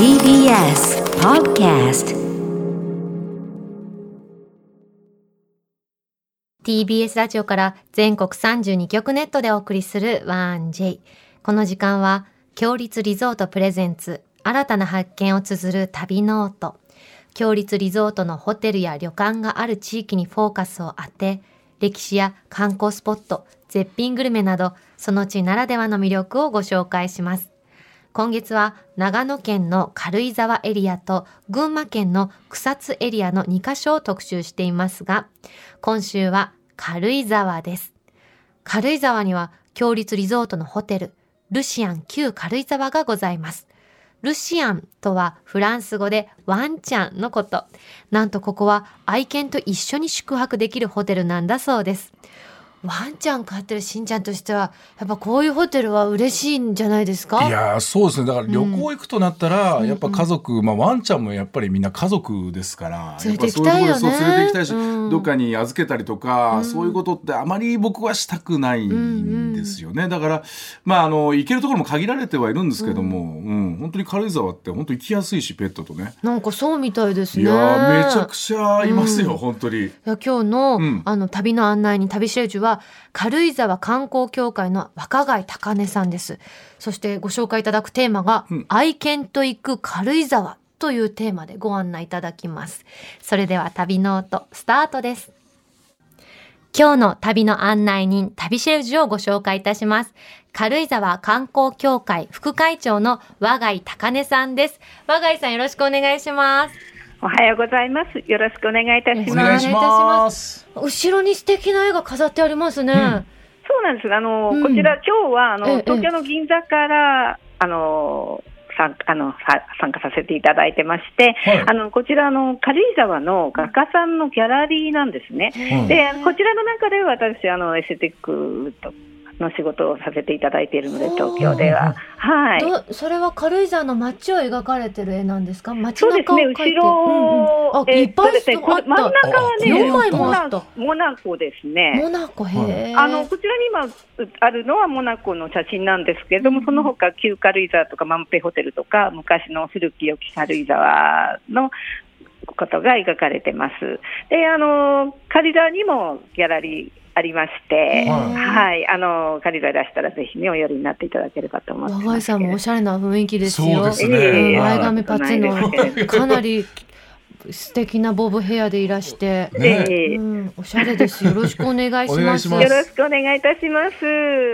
TBS Podcast TBS ラジオから全国32局ネットでお送りする 1J。この時間は、共立リゾートプレゼンツ、新たな発見を綴る旅ノート。共立リゾートのホテルや旅館がある地域にフォーカスを当て、歴史や観光スポット、絶品グルメなど、その地ならではの魅力をご紹介します。今月は長野県の軽井沢エリアと群馬県の草津エリアの2カ所を特集していますが、今週は軽井沢です。軽井沢には強立リゾートのホテル、ルシアン旧軽井沢がございます。ルシアンとはフランス語でワンちゃんのこと。なんとここは愛犬と一緒に宿泊できるホテルなんだそうです。ワンちゃん飼ってるしんちゃんとしては、やっぱこういうホテルは嬉しいんじゃないですか？いやーそうですね。だから旅行行くとなったら、やっぱ家族、まあ、ワンちゃんもやっぱりみんな家族ですから連れて行きたいよね。連れて行きたいし、うんどっかに預けたりとか、そういうことってあまり僕はしたくないんですよね、だからまああの行けるところも限られてはいるんですけども、うん。本当に軽井沢って本当行きやすいしペットとね。なんかそうみたいですね。いやーめちゃくちゃいますよ、本当に。いや今日の,、うん。あの旅の案内に旅しるじは軽井沢観光協会の若貝高根さんです。そしてご紹介いただくテーマが、うん。愛犬と行く軽井沢というテーマでご案内いただきます。それでは旅ノートスタートです。今日の旅の案内人旅シェルジュをご紹介いたします。軽井沢観光協会副会長の和貝高根さんです。和貝さんよろしくお願いしますおはようございます。よろしくお願いいたします。お願いします後ろに素敵な絵が飾ってありますね、そうなんです。あの、うんこちら今日はあの、ええ東京の銀座からあの。さあのさ参加させていただいてまして、はいあのこちらあの軽井沢の画家さんのギャラリーなんですね。うんでこちらの中で私あのエステティックの仕事をさせていただいているので東京では、はい。どそれは軽井沢の街を描かれてる絵なんですか？街そうですね、後ろ、うんうん。あ、えーいっぱいね真ん中はね、4枚もモナモナコですね。モナコへえ、あのこちらに今うあるのはモナコの写真なんですけれども、その他旧軽井沢とかマンペホテルとか昔の古き良き軽井沢のことが描かれてます。で、あの軽井沢にもギャラリーありまして、はい。はい、あの軽井沢いらしたらぜひねお寄りになっていただければと思って和貝ますけれども。さんもおしゃれな雰囲気ですよ。そうですね。前髪パツンの かなり素敵なボブヘアでいらして、ね。ええうん、おしゃれです。よろしくお願いします。お願いします。よろしくお願いいたします。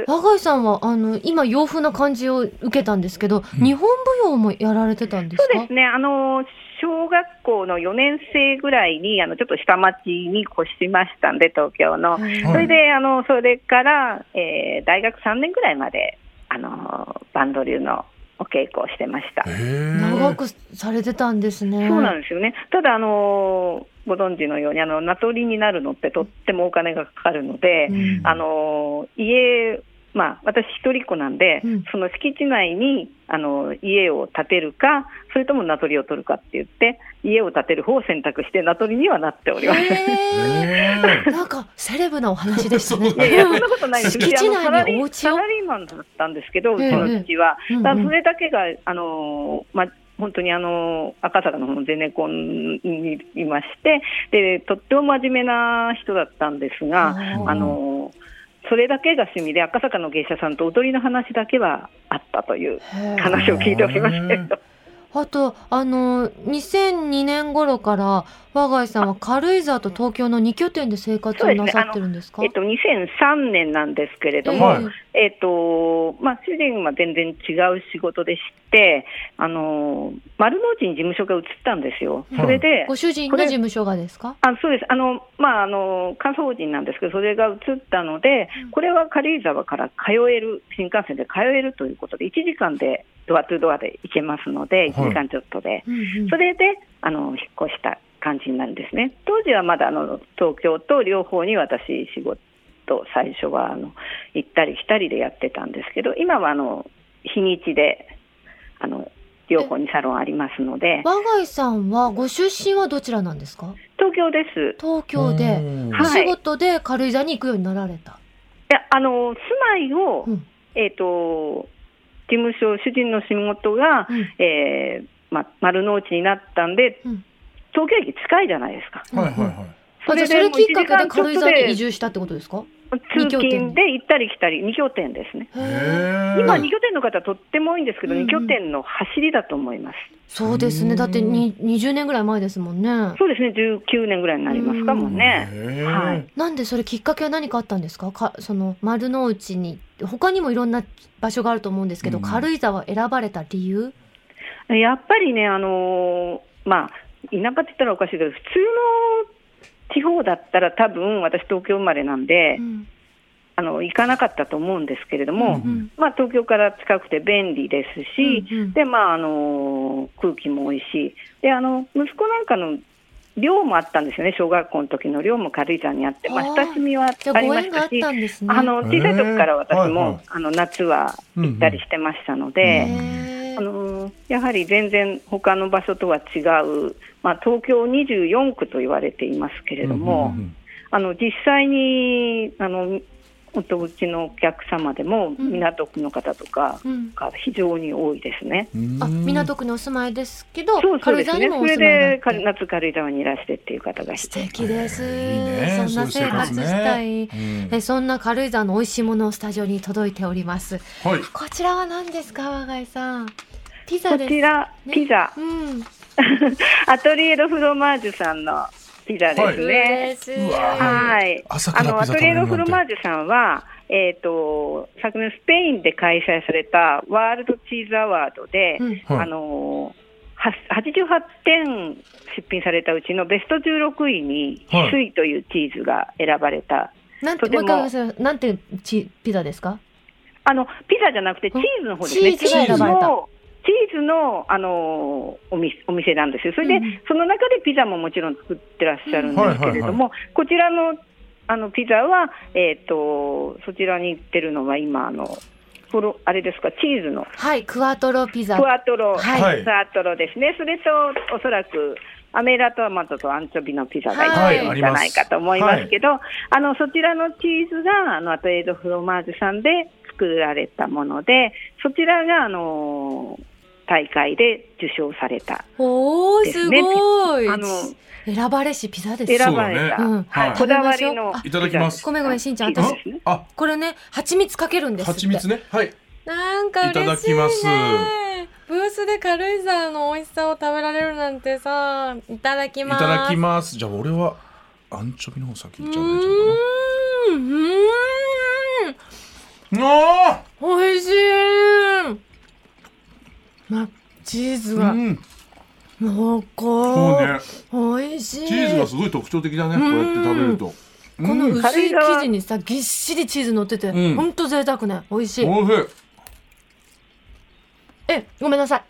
和貝さんはあの今洋風な感じを受けたんですけど、日本舞踊もやられてたんですか？そうですね、あの小学校の4年生ぐらいにあのちょっと下町に越しましたんで、東京の。はいそれであのそれから、えー大学3年ぐらいまであのバンド流のお稽古をしてました。長くされてたんですね。そうなんですよね。ただあのご存知のようにあの名取になるのってとってもお金がかかるので、うんあの家まあ、私一人っ子なんで、うんその敷地内にあの家を建てるかそれとも名取を取るかって言って家を建てる方を選択して名取にはなっております。なんかセレブなお話でしたね。いやいや、そんなことないです。敷地うちあのサラ内にリーお家を？サラリーマンだったんですけど、うちええの父は。ええだそれだけが、あのまあ、本当にあの赤坂のゼネコンにいましてで、とっても真面目な人だったんですが、あのそれだけが趣味で、赤坂の芸者さんと踊りの話だけはあったという話を聞いておりますけど。あとあの2002年頃から和貝さんは軽井沢と東京の2拠点で生活をなさってるんですか？えっと、2003年なんですけれども、はい。えっとまあ、主人は全然違う仕事でして、あの丸の内に事務所が移ったんですよ。それで、ご主人の事務所がですか？あそうです。あの、まあ、あの関西法人なんですけど、それが移ったので、これは軽井沢から通える、新幹線で通えるということで、1時間でドアトゥドアで行けますので、1時間ちょっとで、それであの引っ越した感じになるんですね。当時はまだあの東京と両方に私、仕事、最初はあの行ったり来たりでやってたんですけど、今はあの日にちであの両方にサロンありますので、和貝さんはご出身はどちらなんですか？東京です。東京で。うん。はい。仕事で軽井沢に行くようになられた、いやあの住まいを、うん。えっ、と事務所主人の仕事が、うんえーまあ、丸の内になったんで、うん東京駅近いじゃないですか。はいはいはい。それきっかけで軽井沢に移住したってことですか？通勤で行ったり来たり、2拠点ですね。今、2拠点の方、とっても多いんですけど、うんうん。2拠点の走りだと思います。そうですね。だってに20年ぐらい前ですもんね。そうですね、19年ぐらいになりますかもね。はい。なんでそれきっかけは何かあったんですか？かその丸の内に。他にもいろんな場所があると思うんですけど、うん。軽井沢を選ばれた理由？やっぱりね、あのーまあ、田舎って言ったらおかしいけど、普通の地方だったら、多分私、東京生まれなんで、うん。あの行かなかったと思うんですけれども、うんまあ、東京から近くて便利ですし、うんうん。でまああの空気も美味しい。であの息子なんかの寮もあったんですよね、小学校の時の寮も軽井沢にあって、まあ、あー。親しみはありましたし、たんですね。あの小さい時から私も、はいはい。あの夏は行ったりしてましたので、へー。あのやはり全然他の場所とは違う、まあ、東京24区と言われていますけれども、うんうんうんあの実際にあのおうちのお客様でもうん。港区の方とかうん。が非常に多いですね。うん。あ港区にお住まいですけどそうそう軽井沢にですね。それもお住まいだでかって夏軽井沢にいらしてっていう方がい素て。敵です、いいね。そんな生活したい、そういう生活ね。えそんな軽井沢の美味しいものをスタジオに届いております。うんはい。こちらは何ですか和貝さん。ピザこですちら、ねピザ、うん アトリエドフロマージュさんのピザですね。はい。あの、アトリエドフロマージュさんは、えっ、と、昨年スペインで開催されたワールドチーズアワードで、うんはいあのは88点出品されたうちのベスト16位に、はい翡翠というチーズが選ばれた。なんてももうなんてチピザですか？あの、ピザじゃなくてチーズの方ですね。チーズのチーズの、あのお店お店なんですよ。それで、うんその中でピザももちろん作ってらっしゃるんですけれども、はこちらのあのピザは、えっ、と、そちらに行ってるのは今、あの、フロあれですか、チーズの。はいクワトロピザ。クワトロ、はい。クワトロですね。それと、おそらく、アメラトマトとアンチョビのピザがはい。いいんじゃないかと思いますけど、あのそちらのチーズがあのアトエードフロマージュさんで作られたもので、そちらがあの大会で受賞された、おーすごい。あの選ばれしピザです。選ばれた、そうだね。うん。はい。はいこだわりのあいただきます。ごめんごめんしんちゃん私。あ、これね蜂蜜かけるんですって。蜂蜜ね。はい。なんか嬉しい、ね、いただきます。ブースで軽井沢の美味しさを食べられるなんてさいただきます。いただきます。じゃあ俺はアンチョビの方先ういっちゃうんでいいかーん。うーん。な。あ美味しいまチーズあ。がうん。濃そうね。厚美味しいチーズがすごい特徴的だね。こうやって食べると。このうん薄い生地にさぎっしりチーズ乗ってて、うんほんと贅沢ね美味しいおいしい。えごめんなさい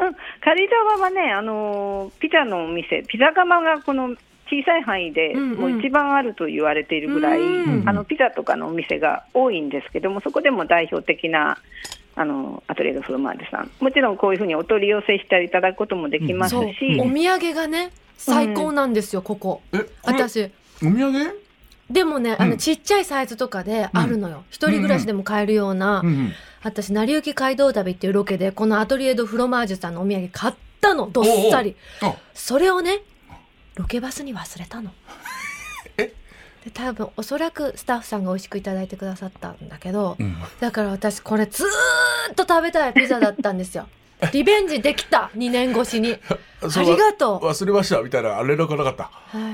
うん、軽井沢はね、あのピザのお店、ピザ窯がこの小さい範囲でうんうんもう一番あると言われているぐらい、うんあのピザとかのお店が多いんですけども、そこでも代表的なあのアトリエドフロマージュさん、もちろんこういうふうにお取り寄せしていただくこともできますそうし、お土産がね最高なんですよ、ここ。え、これ私。お土産？でもね、あのうんちっちゃいサイズとかであるのよ、一人暮らしでも買えるような、うんうん。私成り行き街道旅っていうロケでこのアトリエドフロマージュさんのお土産買ったの。どっさり。あ、それをねロケバスに忘れたの。え？で多分おそらくスタッフさんが美味しくいただいてくださったんだけど、うん。だから私これずーっと食べたいピザだったんですよ。リベンジできた2年越しに。ありがとう。忘れましたみたいなあれ連絡なかった。は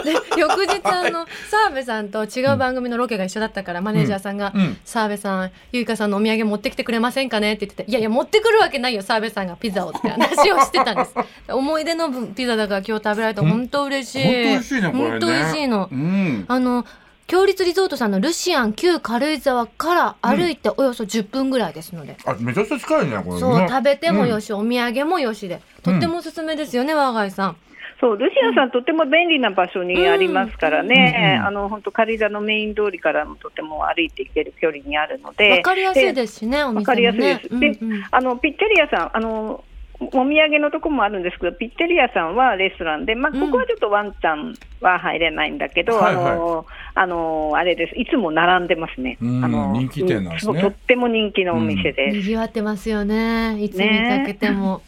い、で翌日あの澤部さんと違う番組のロケが一緒だったから、マネージャーさんがうん「澤部さんゆいかさんのお土産持ってきてくれませんかね?」って言ってて「いやいや持ってくるわけないよ澤部さんがピザを」って話をしてたんです。思い出の分ピザだから今日食べられて本当嬉しい。本当美味しいねこれね。本当美味しいの。うん。あの強立リゾートさんのルシアン旧軽井沢から歩いておよそ10分ぐらいですので、あ、めちゃくちゃ近いねこれね。そう食べてもよし。し、お土産もよしで。とってもおすすめですよね、我が家さん。そうルシアさん、とても便利な場所にありますからね、うん。あの本当、軽井沢のメイン通りからもとても歩いていける距離にあるので、わかりやすいですしね、お店もね。わかりやすいです。で、うんうん。あのピッツェリアさん、あのお土産のとこもあるんですけど、ピッツェリアさんはレストランで、まあ、うんここはちょっとワンちゃんは入れないんだけど、はいはいあのあのあれです、いつも並んでますね。うんあの人気店なんですねうとっても人気のお店です。賑わってますよね。いつ見かけても。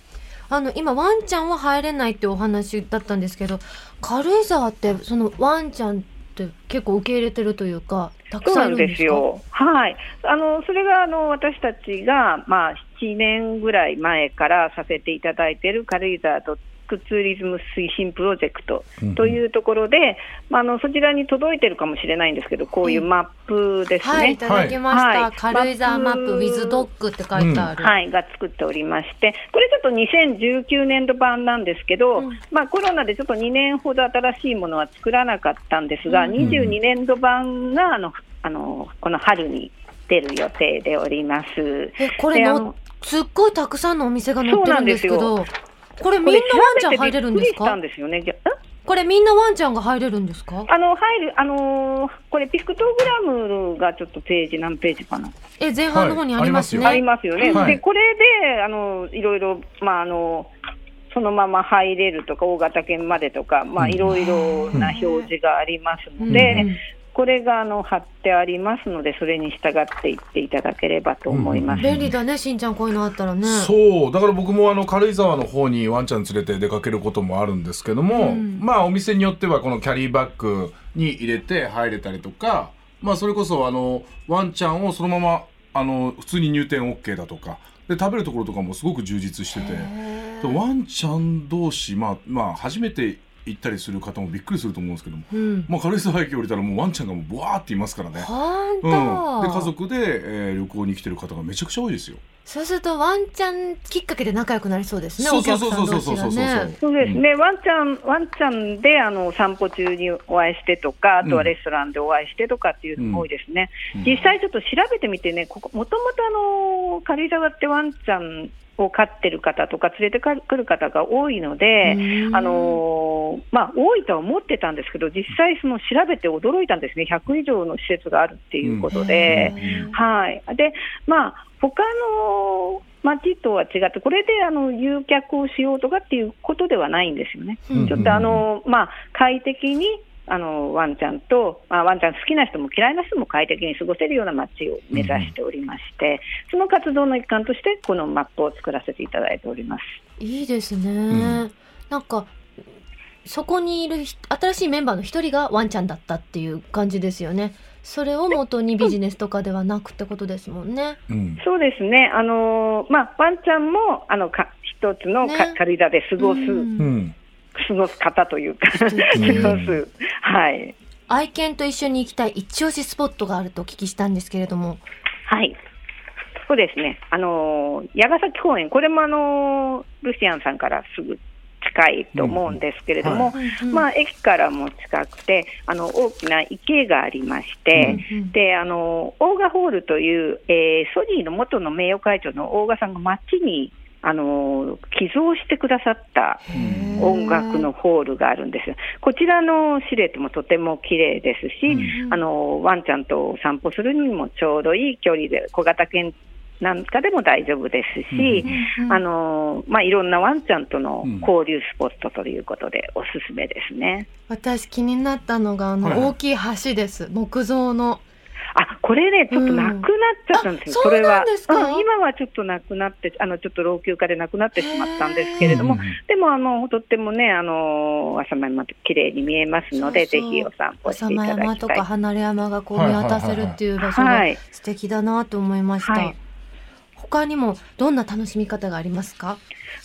あの今ワンちゃんは入れないってお話だったんですけど軽井沢ってそのワンちゃんって結構受け入れてるというかたくそうなんんさんいるですかですよ。はい。あの、それが、あの、私たちが、まあ、7年ぐらい前からさせていただいている軽井沢とッグツーリズム推進プロジェクトというところで、まあ、あの、そちらに届いてるかもしれないんですけど、こういうマップですね。はいいただきました、はい。軽井沢マップ。マップ with ドッグって書いてある、はい、が作っておりまして、これちょっと2019年度版なんですけど、うん。まあ、コロナでちょっと2年ほど新しいものは作らなかったんですが、うん22年度版があのあのこの春に出る予定でおります。えこれのすっごいたくさんのお店が載ってるんですけそうどこれみんなワンちゃん入れるんですか？これみんなワンちゃんが入れるんですか？あの入るあのーこれピクトグラムがちょっとページ何ページかな。え前半の方にありますね、はいありますよね。はい。で、これで、あの、いろいろ、まあ、あの、そのまま入れるとか、大型犬までとか、まあ、うん。いろいろな表示がありますのうんで、うんこれが、あの、貼ってありますので、それに従っていっていただければと思います。便利だねしんちゃんこういうのあったらね。そう。だから僕もあの軽井沢の方にワンちゃん連れて出かけることもあるんですけども、うん。まあお店によってはこのキャリーバッグに入れて入れたりとかまあそれこそあのワンちゃんをそのままあの普通に入店 OK だとかで食べるところとかもすごく充実しててワンちゃん同士まあまあ初めて行ったりする方もびっくりすると思うんですけども、うん。まあ、軽井沢駅降りたらもうワンちゃんがもうブワーっていますからね。うん、と、で家族で、えー旅行に来てる方がめちゃくちゃ多いですよ。そうするとワンちゃんきっかけで仲良くなりそうですねそうお客さん同士そうそうそうそうがねそうですね、ワンちゃん、ワンちゃんであの散歩中にお会いしてとか、あとはレストランでお会いしてとかっていうのも多いですね、うん。実際ちょっと調べてみてね、ここもともとあの軽井沢ってワンちゃんを飼ってる方とか、連れてくる方が多いので、うん。あのーまあ、多いとは思ってたんですけど、実際、その調べて驚いたんですね、100以上の施設があるっていうことで。はい、で、まあ、他の町とは違って、これであの誘客をしようとかっていうことではないんですよね。うん。ちょっとあの、まあ、快適にあのワンちゃんと、まあ、ワンちゃん好きな人も嫌いな人も快適に過ごせるような街を目指しておりまして、その活動の一環として、このマップを作らせていただいております。いいですね、ん。なんかそこにいるひ新しいメンバーの一人がワンちゃんだったっていう感じですよね。それを元にビジネスとかではなくってことですもんね。うん。そうですね、あのまあ、ワンちゃんもあのか一つのかね。軽井沢で過ごす、うん。うん過ごす方というか、過ごす、はい。愛犬と一緒に行きたい一押しスポットがあるとお聞きしたんですけれども。はい。そうですね。あのー、矢ヶ崎公園、これもあのー、ルシアンさんからすぐ近いと思うんですけれども、まあ、駅からも近くて、あの、大きな池がありまして、うんうん。で、あの、オーガホールという、えーソニーの元の名誉会長の大賀さんが街に、あの、寄贈してくださった音楽のホールがあるんですよ。こちらのシルエットもとても綺麗ですし、うん。あの、ワンちゃんと散歩するにもちょうどいい距離で、小型犬なんかでも大丈夫ですし、うん。うんあの、まあ、いろんなワンちゃんとの交流スポットということでおすすめですね。私気になったのがあの大きい橋です。木造のあ、これね、ちょっとなくなっちゃったんですよ、うん。あそれは。そうなん今はちょっとなくなって、あの、ちょっと老朽化でなくなってしまったんですけれども、でも、あの、とってもね、あの、朝間山綺麗に見えますので、ぜひお散歩していただきたい。とか離れ山がこう見渡せるっていう場所がはい。素敵だなと思いました、はい。他にもどんな楽しみ方がありますか？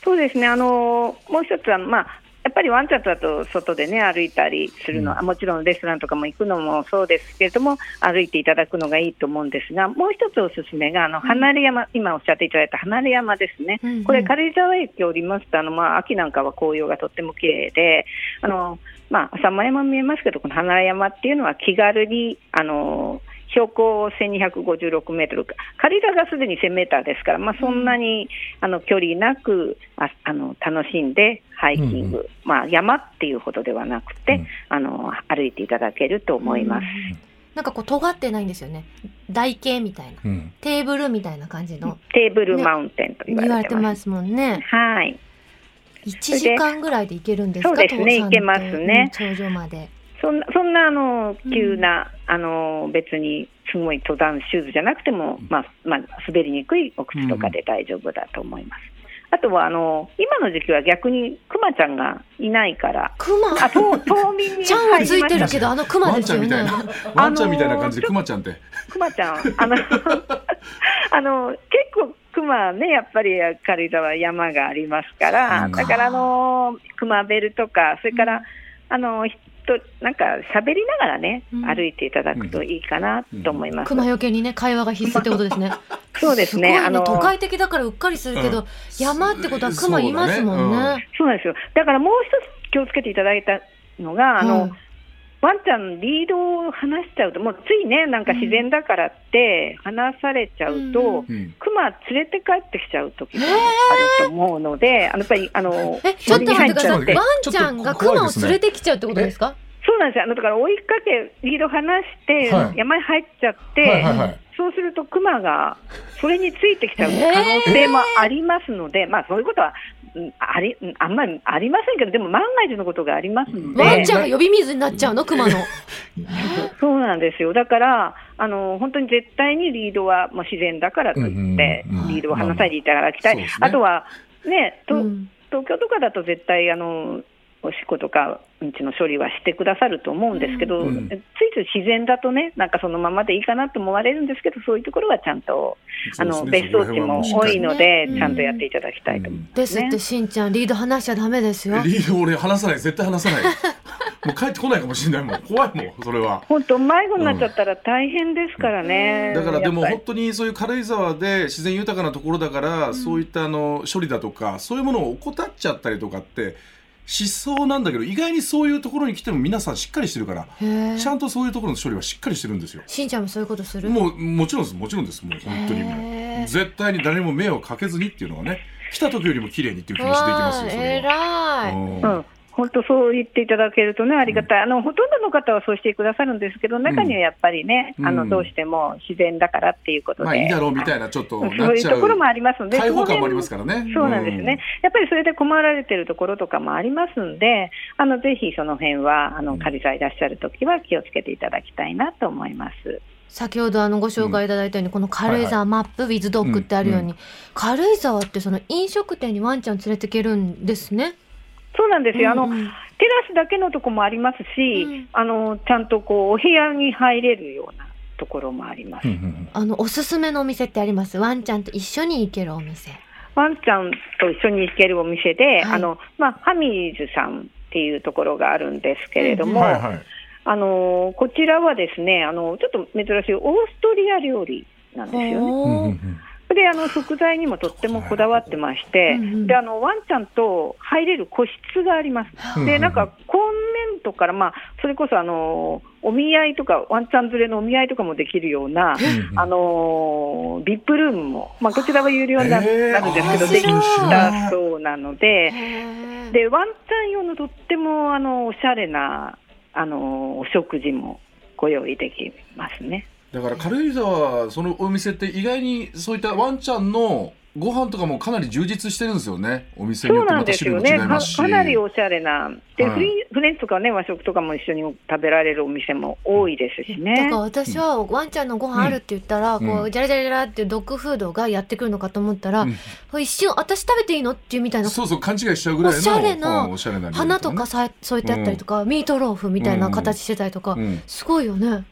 そうですね、あの、もう一つは、まあ、やっぱりワンちゃんとだと外でね、歩いたりするのは、もちろんレストランとかも行くのもそうですけれども、歩いていただくのがいいと思うんですが、もう一つおすすめが、あの、離れ山、今おっしゃっていただいた離れ山ですね。うんうん。これ、軽井沢駅を降りますと、あの、まあ、秋なんかは紅葉がとっても綺麗で、あの、まあ、浅間山見えますけど、この離れ山っていうのは気軽に、あの、標高1256メートル、軽井沢がすでに1000メーターですから、まあ、そんなに、あの距離なくああの楽しんでハイキング、うんまあ、山っていうほどではなくて、うん。あの歩いていただけると思います。うん。なんかこう尖ってないんですよね。台形みたいな。うん。テーブルみたいな感じの。テーブルマウンテンと言言わわれてます。れてますもんね。はい、1時間ぐらいで行けるんですかそうですね。行けますね。うん頂上までそんなそんなあのうん。急な、あの別にすごい登山シューズじゃなくても、まあまあ、滑りにくいお靴とかで大丈夫だと思います。あとはあの今の時期は逆にクマちゃんがいないから、クマ？あ冬冬眠にちゃんはついてるけど、あのクマワンですよね。ちゃんみたい。な、ワンちゃんみたいな感じで、クマちゃんって。クマちゃん、あの あの結構、クマね、やっぱり軽井沢、山がありますから、うんだからあのクマベルとか、それから、あの人なんか喋りながらね、うん歩いていただくといいかなと思います。クマよけにね、会話が必須ってことですね。そうですねごいあの都会的だからうっかりするけど、うん山ってことはクマいますもんそうだね。そうなんですよ。だからもう一つ気をつけていただいたのが、あの、はいワンちゃんリードを離しちゃうと、もうついね、なんか自然だからって離されちゃうと、クマ連れて帰ってきちゃう時があると思うので、あのやっぱりあのえ、ちょっと待ってください。ワうンちゃんがクマを連れてきちゃうってことですか？そうなんですよ。あのだから追いかけリード離して、はい。山に入っちゃって。そうするとクマがそれについてきちゃう可能性もありますので、まあそういうことはうんありうんあんまりありませんけど、でも万が一のことがありますので。ワンちゃんが呼び水になっちゃうの？クマの。そうなんですよ。だから、あの、本当に絶対にリードはもう自然だからといって、うんうんうんリードを離さないでいただきたい。あとは、ね、とうん東京とかだと絶対、あの、おしっことかうんちの処理はしてくださると思うんですけど、うんついつい自然だとね、なんかそのままでいいかなと思われるんですけど、そういうところはちゃんと、あの、別荘地も多いので、うんちゃんとやっていただきたいと思います、ね。ですって、しんちゃん、リード離しちゃダメですよ。リード俺話さない、絶対話さない。もう帰ってこないかもしれないもん。怖いもん、それは。本当、迷子になっちゃったら大変ですからね。だからでも本当にそういう軽井沢で自然豊かなところだから、そういったあの処理だとかそういうものを怠っちゃったりとかってしそうなんだけど意外にそういうところに来ても皆さんしっかりしてるからちゃんとそういうところの処理はしっかりしてるんですよ。しんちゃんもそういうことする？もうもちろんですもちろんですもう本当にもう絶対に誰にも迷惑かけずにっていうのはね来た時よりも綺麗にっていう気持ちでいきますよそれは。偉い。うんうん本当そう言っていただけるとね、ありがたい、あのほとんどの方はそうしてくださるんですけど、中にはやっぱりね、うん。あのどうしても自然だからっていうことで、まあいいだろうみたいなちょっとそういうところもありますので、開放感もありますからね。そうなんですね、やっぱりそれで困られてるところとかもありますんで、あのぜひその辺はあの仮座いらっしゃるときは気をつけていただきたいなと思います。先ほどあのご紹介いただいたように、この軽井沢マップ、ウィズドッグってあるように、うん。軽井沢ってその飲食店にワンちゃん連れてけるんですね。そうなんですよ、あのうん。うんテラスだけのとこもありますし、うん。あのちゃんとこうお部屋に入れるようなところもあります。うんうんうん。あのおすすめのお店ってあります？ワンちゃんと一緒に行けるお店。ワンちゃんと一緒に行けるお店で、はい。あのまあ、ハミーズさんっていうところがあるんですけれども、はいはい。あのこちらはですねあの、ちょっと珍しいオーストリア料理なんですよね。であの食材にもとってもこだわってまして、うんうん。であのワンちゃんと入れる個室があります。うんでなんかコンメントから、まあ、それこそあのお見合いとか、ワンちゃん連れのお見合いとかもできるような、うんあのビップルームも、まあ、こちらは有料になるんですけど、できたそうなので、でワンちゃん用のとってもあのおしゃれなあのお食事もご用意できますね。だから軽井沢そのお店って意外にそういったワンちゃんのご飯とかもかなり充実してるんですよね。お店によってそうなんまた種類も違ですよね。かいますし。かなりおしゃれな。で、はい。フリフレンチとかね、和食とかも一緒に食べられるお店も多いですしね。だから。私はワンちゃんのご飯あるって言ったら、うん。こうジャラジャラジャラってドッグフードがやってくるのかと思ったら、うん。一瞬私食べていいのっていうみたいなそうそう勘違いしちゃうぐらいのおしゃれなうんおしゃれな料理花とかさ添えてあったりとか、ミートローフみたいな形してたりとか、うん。すごいよね。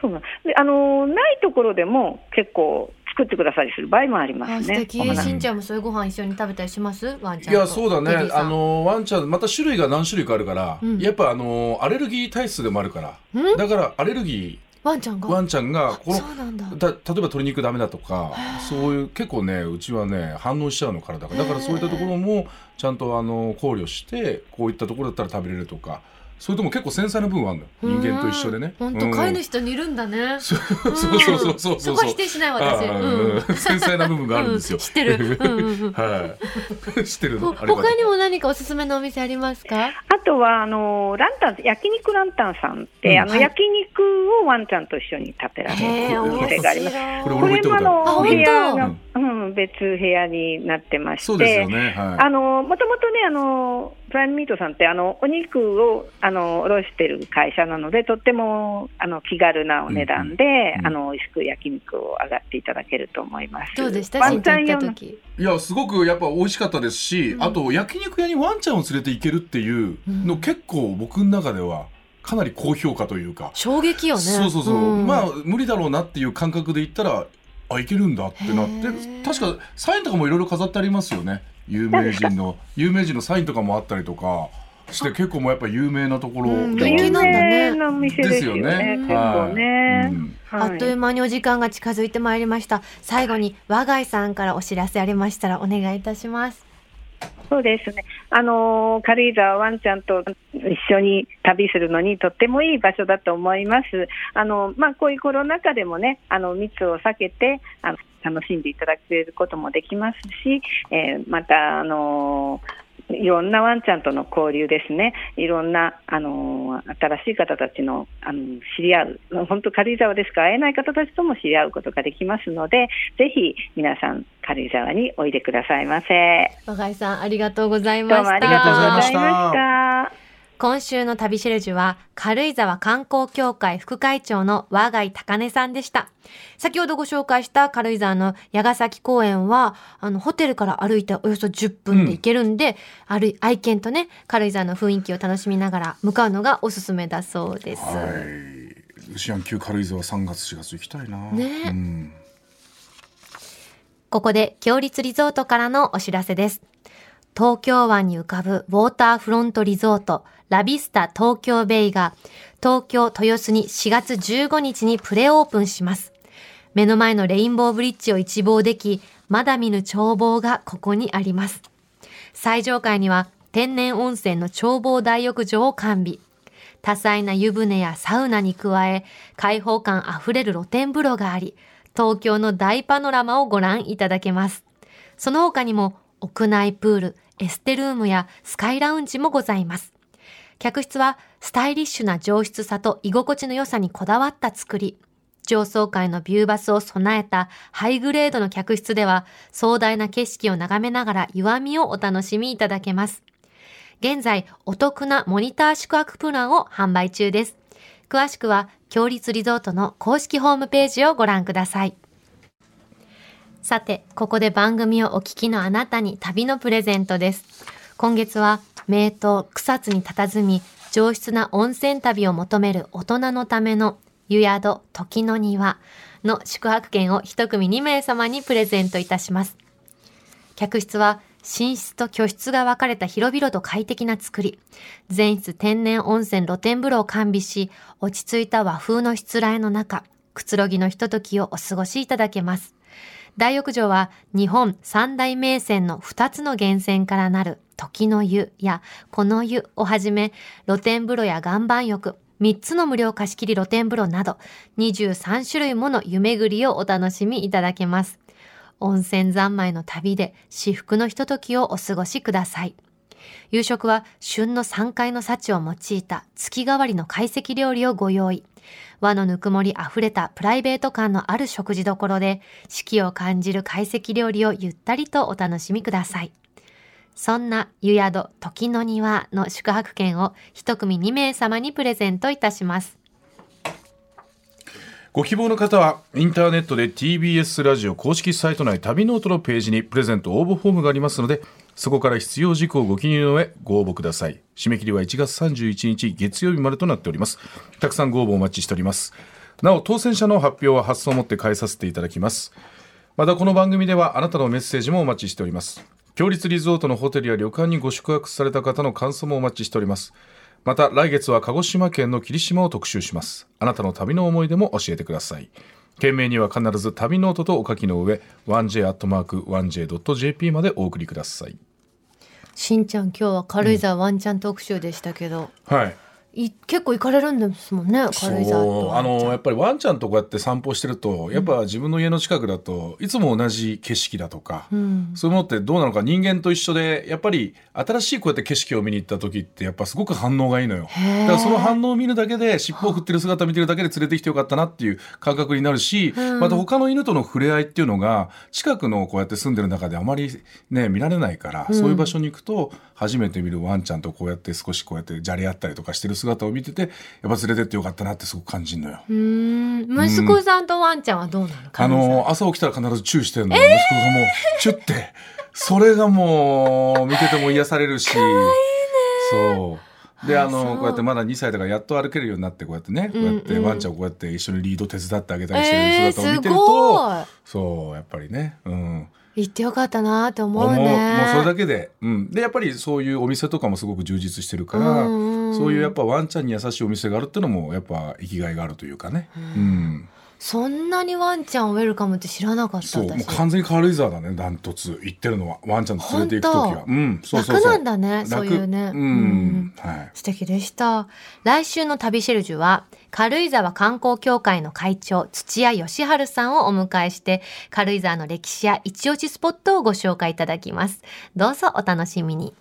そうなん。であのないところでも結構作ってくださりする場合もありますね。しんちゃんもそういうご飯一緒に食べたりします？ワンちゃんと。いやそうだね。あのワンちゃんまた種類が何種類かあるから、うん。やっぱあのアレルギー体質でもあるから。ん？だからアレルギワンちゃんが？ーワンちゃんがこのだ。例えば鶏肉ダメだとかそういう結構ねうちはね反応しちゃうの体が。だからそういったところもちゃんとあの考慮してこういったところだったら食べれるとかそれとも結構繊細な部分はあるのよ。人間と一緒でね。本当、うん。飼い主と似るんだね。そうそうそうそうそうそう。そこは否定しない私。うん。うん。繊細な部分があるんですよ、う知ってる。うんうんうん。はい知ってるほの他にも何かおすすめのお店ありますか？あとはあのランタン焼肉ランタンさんって、うん。あのはい。焼肉をワンちゃんと一緒に食べられるお店があります。これこれもあの部屋が本当うん、別部屋になってまして、そうですよね。はい。あのもともとねあの、プライムミートさんってあのお肉をあの卸してる会社なので、とってもあの気軽なお値段で、うんうんあの美味しく焼肉を上がっていただけると思います。どうでした？ワンちゃん用のった時。いやすごくやっぱ美味しかったです。し、うん。あと焼肉屋にワンちゃんを連れて行けるっていうの、うん結構僕の中ではかなり高評価というか、衝撃よね。そうそうそう、ん。まあ無理だろうなっていう感覚で言ったらあいけるんだってなって。確かサインとかもいろいろ飾ってありますよね有名人の有名人のサインとかもあったりとかして結構もうやっぱ有名なところうん気なんだね有名なお店ですよね。ね結構ね。うんはいあっという間にお時間が近づいてまいりました。最後に和貝さんからお知らせありましたらお願いいたします。そうですね。あの軽井沢ワンちゃんと一緒に旅するのにとってもいい場所だと思います。あのまあこういうコロナ禍でもね、あの密を避けてあの楽しんでいただけることもできますし、えーまたあのーいろんなワンちゃんとの交流ですね、いろんな、あのー新しい方たちのあの知り合う、本当、軽井沢でしか？会えない方たちとも知り合うことができますので、ぜひ皆さん、軽井沢においでくださいませ。和貝さんありがとうございました。どうもありがとうございました。今週の旅シェルジュは軽井沢観光協会副会長の和貝高根さんでした。先ほどご紹介した軽井沢の矢ヶ崎公園は、あの、ホテルから歩いておよそ10分で行けるんで、歩い愛犬とね、軽井沢の雰囲気を楽しみながら向かうのがおすすめだそうです。はいルシアン級軽井沢3月4月行きたいなねうんここで、強立リゾートからのお知らせです。東京湾に浮かぶウォーターフロントリゾート、ラビスタ東京ベイが、東京豊洲に4月15日にプレオープンします。目の前のレインボーブリッジを一望でき、まだ見ぬ眺望がここにあります。最上階には天然温泉の眺望大浴場を完備。多彩な湯船やサウナに加え、開放感あふれる露天風呂があり、東京の大パノラマをご覧いただけます。その他にも、屋内プール、エステルームやスカイラウンジもございます。客室はスタイリッシュな上質さと居心地の良さにこだわった作り。上層階のビューバスを備えたハイグレードの客室では壮大な景色を眺めながら湯あみをお楽しみいただけます。現在、お得なモニター宿泊プランを販売中です。詳しくは、強立リゾートの公式ホームページをご覧ください。さて、ここで番組をお聞きのあなたに旅のプレゼントです。今月は、名湯草津に佇み、上質な温泉旅を求める大人のための湯宿時の庭の宿泊券を一組2名様にプレゼントいたします。客室は寝室と居室が分かれた広々と快適な作り。全室天然温泉露天風呂を完備し、落ち着いた和風のしつらえの中、くつろぎのひとときをお過ごしいただけます。大浴場は日本三大名泉の2つの源泉からなる時の湯やこの湯をはじめ露天風呂や岩盤浴、3つの無料貸し切り露天風呂など23種類もの湯巡りをお楽しみいただけます。温泉三昧の旅で至福のひとときをお過ごしください。夕食は旬の山海の幸を用いた月替わりの懐石料理をご用意。和のぬくもりあふれたプライベート感のある食事どころで四季を感じる懐石料理をゆったりとお楽しみください。そんな湯宿時の庭の宿泊券を一組2名様にプレゼントいたします。ご希望の方はインターネットで TBS ラジオ公式サイト内旅ノートのページにプレゼント応募フォームがありますのでそこから必要事項をご記入の上ご応募ください。締め切りは1月31日月曜日までとなっております。たくさんご応募お待ちしております。なお当選者の発表は発送をもって代えさせていただきます。またこの番組ではあなたのメッセージもお待ちしております。共立リゾートのホテルや旅館にご宿泊された方の感想もお待ちしております。また来月は鹿児島県の霧島を特集します。あなたの旅の思い出も教えてください。件名には必ず旅ノートとお書きの上 1j.1j.jp までお送りください。しんちゃん今日は軽井沢ワンちゃん特集でしたけど、はいい結構行かれるんですもんねあのやっぱりワンちゃんとこうやって散歩してるとやっぱ自分の家の近くだといつも同じ景色だとか、うん。そういうものってどうなのか人間と一緒でやっぱり新しいこうやって景色を見に行った時ってやっぱすごく反応がいいのよ。だからその反応を見るだけで尻尾を振ってる姿見てるだけで連れてきてよかったなっていう感覚になるし、うん。また他の犬との触れ合いっていうのが近くのこうやって住んでる中であまりね見られないから、そういう場所に行くと初めて見るワンちゃんとこうやって少しこうやってじゃれ合ったりとかしてる姿を見ててやっぱ連れてってよかったなってすごく感じるのよ。うーん。息子さんとワンちゃんはどうなのあ。の朝起きたら必ずチューしてるの、息子がもうチュって。それがもう見てても癒されるし。そう。でああそう。のこうやってまだ2歳だからやっと歩けるようになってこうやってねこうやってワンちゃんをこうやって一緒にリード手伝ってあげたりしてる姿を見てるごと、い。そうやっぱりね。うん行ってよかったなって思うね。もうそれだけで、うん、でやっぱりそういうお店とかもすごく充実してるから、うんうんそういうやっぱワンちゃんに優しいお店があるっていうのもやっぱ生きがいがあるというかね、うん。そんなにワンちゃんをウェルカムって知らなかったそうもう私。完全に軽井沢だねダントツ。行ってるのはワンちゃんと連れて行く時は。うん。そうそうそう。楽なんだね楽そういうね。うん、うん。はい。素敵でした。来週の旅シェルジュは軽井沢観光協会の会長土屋義治さんをお迎えして軽井沢の歴史や一押しスポットをご紹介いただきます。どうぞお楽しみに。